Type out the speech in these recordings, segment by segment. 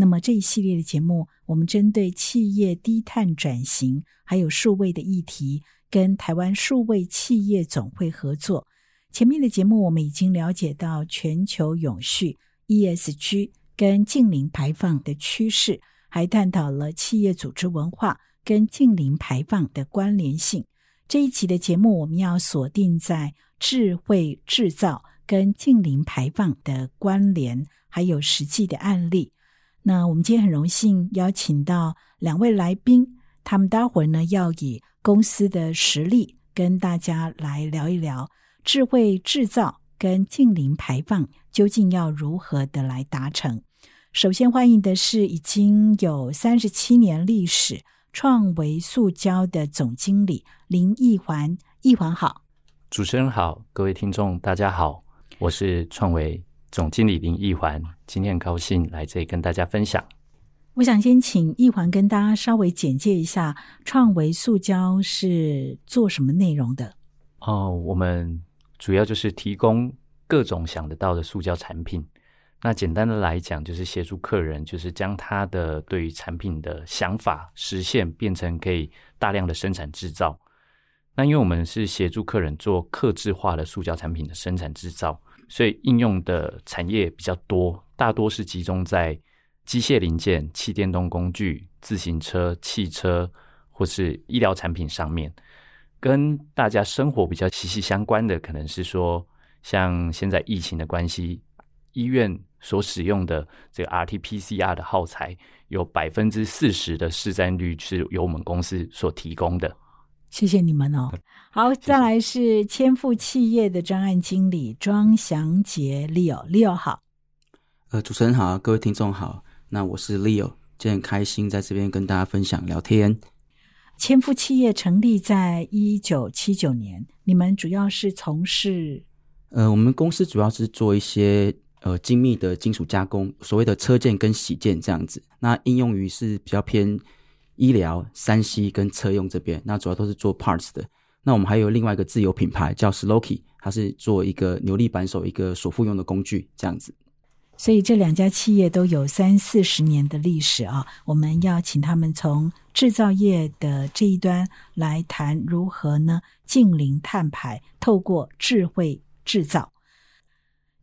那么这一系列的节目，我们针对企业低碳转型还有数位的议题，跟台湾数位企业总会合作。前面的节目我们已经了解到全球永续 ESG 跟净零排放的趋势，还探讨了企业组织文化跟净零排放的关联性。这一期的节目，我们要锁定在智慧制造跟净零排放的关联，还有实际的案例。那我们今天很荣幸邀请到两位来宾，他们待会儿呢要以公司的实力跟大家来聊一聊智慧制造跟净零排放究竟要如何的来达成。首先欢迎的是已经有三十七年历史创维塑胶的总经理林义环，义环好，主持人好，各位听众大家好，我是创维。总经理林奕环，今天很高兴来这里跟大家分享。我想先请奕环跟大家稍微简介一下创维塑胶是做什么内容的。哦，我们主要就是提供各种想得到的塑胶产品。那简单的来讲，就是协助客人，就是将他的对于产品的想法实现，变成可以大量的生产制造。那因为我们是协助客人做客制化的塑胶产品的生产制造。所以应用的产业比较多，大多是集中在机械零件、气电动工具、自行车、汽车或是医疗产品上面。跟大家生活比较息息相关的，可能是说，像现在疫情的关系，医院所使用的这个 RT-PCR 的耗材，有百分之四十的市占率是由我们公司所提供的。谢谢你们哦。好，再来是千富企业的专案经理庄祥杰 Leo，Leo 好。呃，主持人好，各位听众好。那我是 Leo，今天很开心在这边跟大家分享聊天。千富企业成立在一九七九年，你们主要是从事？呃，我们公司主要是做一些呃精密的金属加工，所谓的车件跟洗件这样子。那应用于是比较偏。医疗、山西跟车用这边，那主要都是做 parts 的。那我们还有另外一个自有品牌叫 Sloky，它是做一个扭力扳手一个锁腹用的工具，这样子。所以这两家企业都有三四十年的历史啊。我们要请他们从制造业的这一端来谈如何呢，近零碳排，透过智慧制造。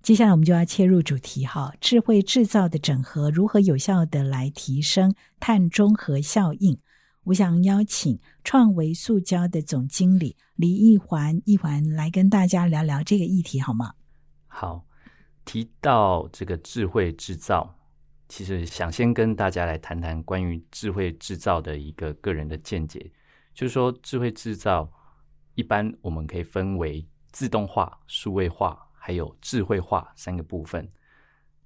接下来我们就要切入主题哈，智慧制造的整合如何有效的来提升碳中和效应？我想邀请创维塑胶的总经理李一环一环来跟大家聊聊这个议题好吗？好，提到这个智慧制造，其实想先跟大家来谈谈关于智慧制造的一个个人的见解，就是说智慧制造一般我们可以分为自动化、数位化。还有智慧化三个部分。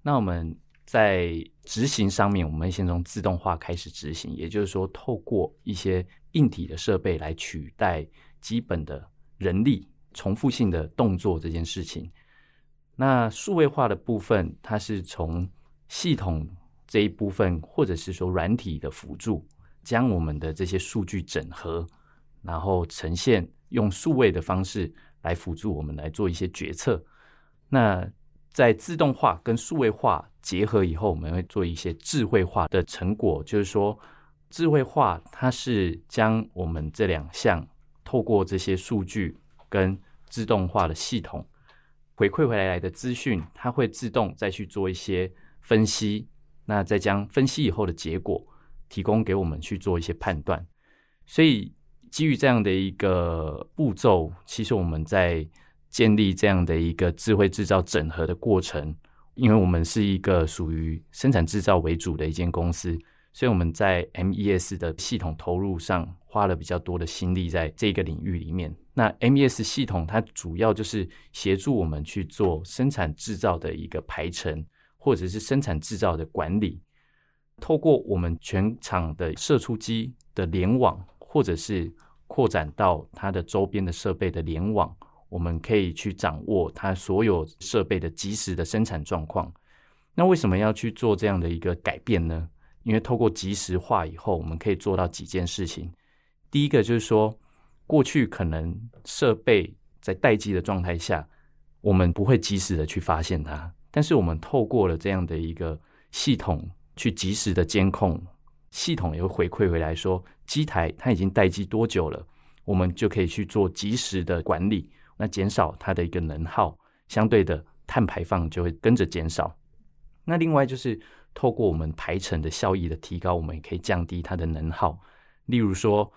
那我们在执行上面，我们先从自动化开始执行，也就是说，透过一些硬体的设备来取代基本的人力重复性的动作这件事情。那数位化的部分，它是从系统这一部分，或者是说软体的辅助，将我们的这些数据整合，然后呈现用数位的方式来辅助我们来做一些决策。那在自动化跟数位化结合以后，我们会做一些智慧化的成果。就是说，智慧化它是将我们这两项透过这些数据跟自动化的系统回馈回来来的资讯，它会自动再去做一些分析。那再将分析以后的结果提供给我们去做一些判断。所以基于这样的一个步骤，其实我们在建立这样的一个智慧制造整合的过程，因为我们是一个属于生产制造为主的一间公司，所以我们在 MES 的系统投入上花了比较多的心力在这个领域里面。那 MES 系统它主要就是协助我们去做生产制造的一个排程，或者是生产制造的管理，透过我们全厂的射出机的联网，或者是扩展到它的周边的设备的联网，我们可以去掌握它所有设备的及时的生产状况。那为什么要去做这样的一个改变呢？因为透过即时化以后，我们可以做到几件事情。第一个就是说，过去可能设备在待机的状态下，我们不会及时的去发现它，但是我们透过了这样的一个系统去及时的监控，系统也会回馈回来说，机台它已经待机多久了，我们就可以去做及时的管理，那减少它的一个能耗，相对的碳排放就会跟着减少。那另外就是透过我们排程的效益的提高，我们也可以降低它的能耗。例如说，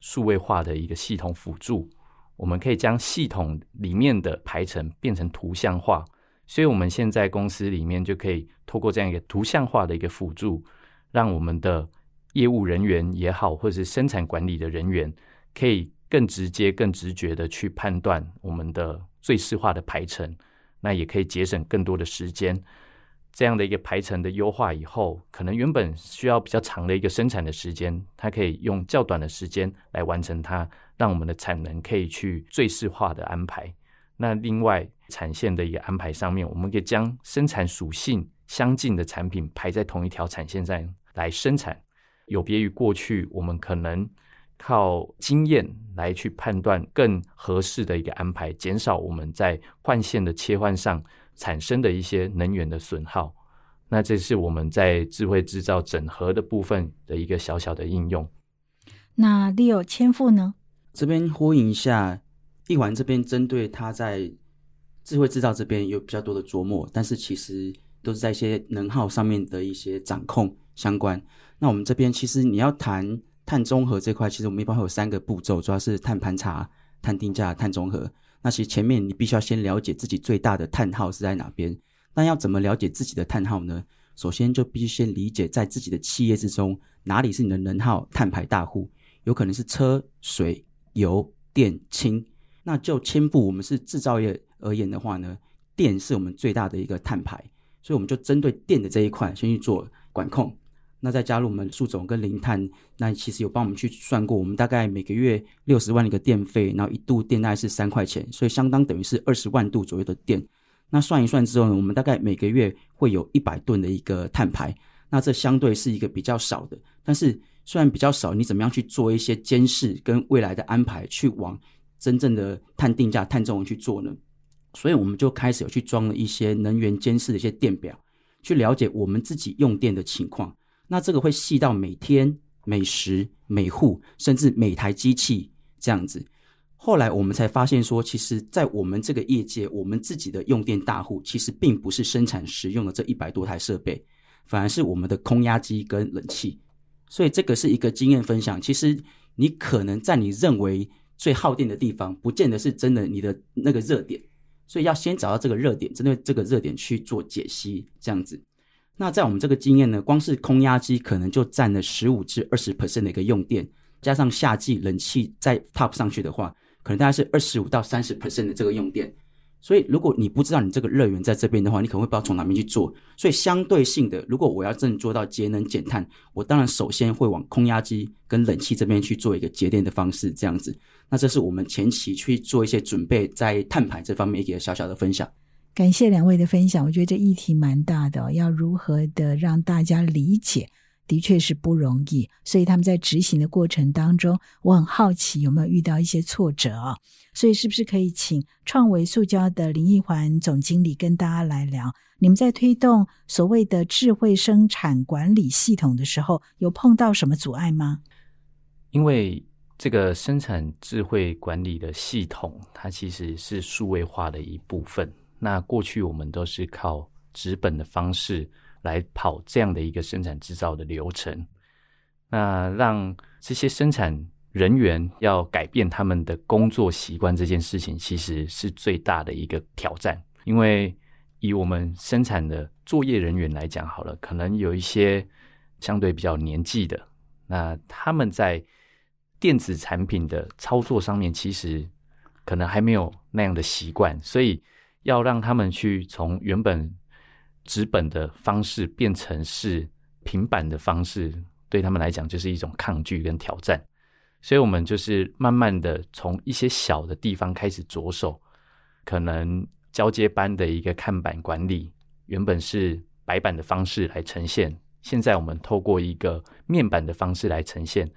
数位化的一个系统辅助，我们可以将系统里面的排程变成图像化。所以，我们现在公司里面就可以透过这样一个图像化的一个辅助，让我们的业务人员也好，或者是生产管理的人员，可以更直接、更直觉的去判断我们的最适化的排程，那也可以节省更多的时间。这样的一个排程的优化以后，可能原本需要比较长的一个生产的时间，它可以用较短的时间来完成它，让我们的产能可以去最适化的安排。那另外产线的一个安排上面，我们可以将生产属性相近的产品排在同一条产线上来生产，有别于过去我们可能靠经验来去判断更合适的一个安排，减少我们在换线的切换上。产生的一些能源的损耗，那这是我们在智慧制造整合的部分的一个小小的应用。那 Leo 千富呢？这边呼应一下，一环这边针对他在智慧制造这边有比较多的琢磨，但是其实都是在一些能耗上面的一些掌控相关。那我们这边其实你要谈碳中和这块，其实我们一般会有三个步骤，主要是碳盘查、碳定价、碳中和。那其实前面你必须要先了解自己最大的碳耗是在哪边。那要怎么了解自己的碳耗呢？首先就必须先理解在自己的企业之中哪里是你的能耗碳排大户，有可能是车、水、油、电、氢。那就千部我们是制造业而言的话呢，电是我们最大的一个碳排，所以我们就针对电的这一块先去做管控。那再加入我们树总跟零碳，那其实有帮我们去算过，我们大概每个月六十万的一个电费，然后一度电大概是三块钱，所以相当等于是二十万度左右的电。那算一算之后呢，我们大概每个月会有一百吨的一个碳排，那这相对是一个比较少的。但是虽然比较少，你怎么样去做一些监视跟未来的安排，去往真正的碳定价、碳中和去做呢？所以我们就开始有去装了一些能源监视的一些电表，去了解我们自己用电的情况。那这个会细到每天、每时、每户，甚至每台机器这样子。后来我们才发现说，其实，在我们这个业界，我们自己的用电大户，其实并不是生产使用的这一百多台设备，反而是我们的空压机跟冷气。所以这个是一个经验分享。其实你可能在你认为最耗电的地方，不见得是真的你的那个热点。所以要先找到这个热点，针对这个热点去做解析，这样子。那在我们这个经验呢，光是空压机可能就占了十五至二十 percent 的一个用电，加上夏季冷气再 top 上去的话，可能大概是二十五到三十 percent 的这个用电。所以如果你不知道你这个热源在这边的话，你可能会不知道从哪边去做。所以相对性的，如果我要真做到节能减碳，我当然首先会往空压机跟冷气这边去做一个节电的方式，这样子。那这是我们前期去做一些准备，在碳排这方面一个小小的分享。感谢两位的分享，我觉得这议题蛮大的，要如何的让大家理解，的确是不容易。所以他们在执行的过程当中，我很好奇有没有遇到一些挫折啊？所以是不是可以请创维塑胶的林奕环总经理跟大家来聊，你们在推动所谓的智慧生产管理系统的时候，有碰到什么阻碍吗？因为这个生产智慧管理的系统，它其实是数位化的一部分。那过去我们都是靠纸本的方式来跑这样的一个生产制造的流程，那让这些生产人员要改变他们的工作习惯这件事情，其实是最大的一个挑战。因为以我们生产的作业人员来讲，好了，可能有一些相对比较年纪的，那他们在电子产品的操作上面，其实可能还没有那样的习惯，所以。要让他们去从原本纸本的方式变成是平板的方式，对他们来讲就是一种抗拒跟挑战。所以我们就是慢慢的从一些小的地方开始着手，可能交接班的一个看板管理，原本是白板的方式来呈现，现在我们透过一个面板的方式来呈现，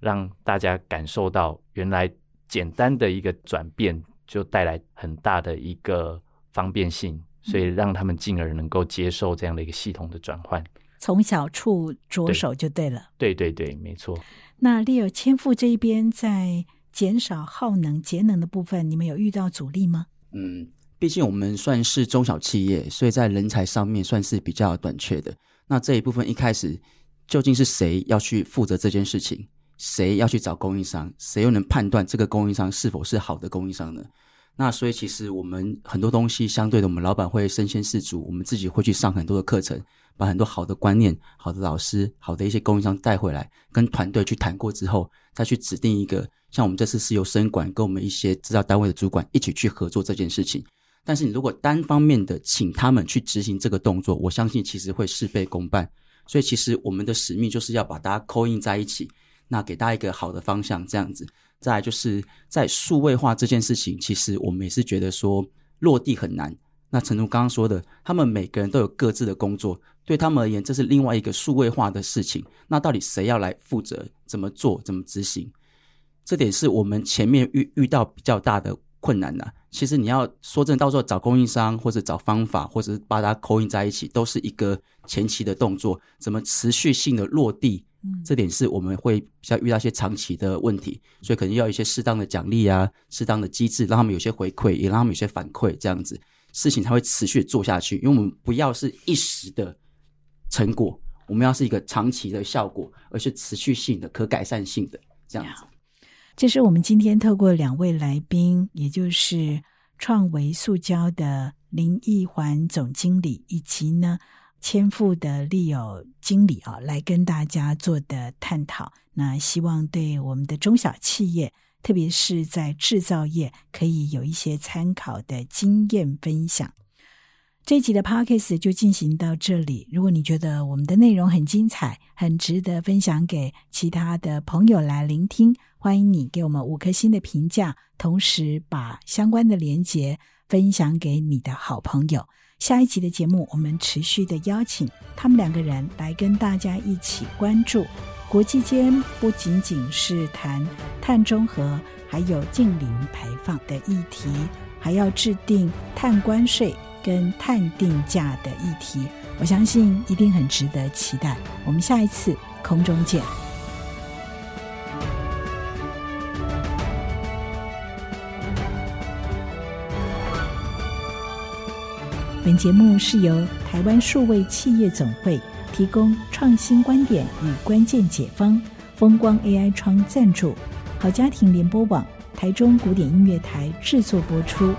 让大家感受到原来简单的一个转变就带来很大的一个方便性，所以让他们进而能够接受这样的一个系统的转换。从小处着手就对了。对对对，没错。那 Leo 千富这一边在减少耗能、节能的部分，你们有遇到阻力吗？嗯，毕竟我们算是中小企业，所以在人才上面算是比较短缺的。那这一部分一开始究竟是谁要去负责这件事情？谁要去找供应商？谁又能判断这个供应商是否是好的供应商呢？那所以其实我们很多东西相对的，我们老板会身先士卒，我们自己会去上很多的课程。把很多好的观念、好的老师、好的一些供应商带回来，跟团队去谈过之后，再去指定一个。像我们这次是由生管跟我们一些制造单位的主管一起去合作这件事情。但是你如果单方面的请他们去执行这个动作，我相信其实会事倍功半。所以其实我们的使命就是要把大家扣印在一起，那给大家一个好的方向，这样子。再来就是在数位化这件事情，其实我们也是觉得说落地很难。那陈如刚刚说的，他们每个人都有各自的工作。对他们而言，这是另外一个数位化的事情。那到底谁要来负责？怎么做？怎么执行？这点是我们前面遇遇到比较大的困难的。其实你要说真，到时候找供应商，或者找方法，或者是把它扣印在一起，都是一个前期的动作。怎么持续性的落地？嗯，这点是我们会比较遇到一些长期的问题。所以可能要一些适当的奖励啊，适当的机制，让他们有些回馈，也让他们有些反馈，这样子事情才会持续做下去。因为我们不要是一时的。成果，我们要是一个长期的效果，而是持续性的、可改善性的这样子。这是我们今天透过两位来宾，也就是创维塑胶的林义环总经理，以及呢千富的利友经理啊，来跟大家做的探讨。那希望对我们的中小企业，特别是在制造业，可以有一些参考的经验分享。这一集的 podcast 就进行到这里。如果你觉得我们的内容很精彩，很值得分享给其他的朋友来聆听，欢迎你给我们五颗星的评价，同时把相关的连结分享给你的好朋友。下一集的节目，我们持续的邀请他们两个人来跟大家一起关注国际间不仅仅是谈碳中和，还有近零排放的议题，还要制定碳关税。跟碳定价的议题，我相信一定很值得期待。我们下一次空中见。本节目是由台湾数位企业总会提供创新观点与关键解方，风光 AI 窗赞助，好家庭联播网台中古典音乐台制作播出。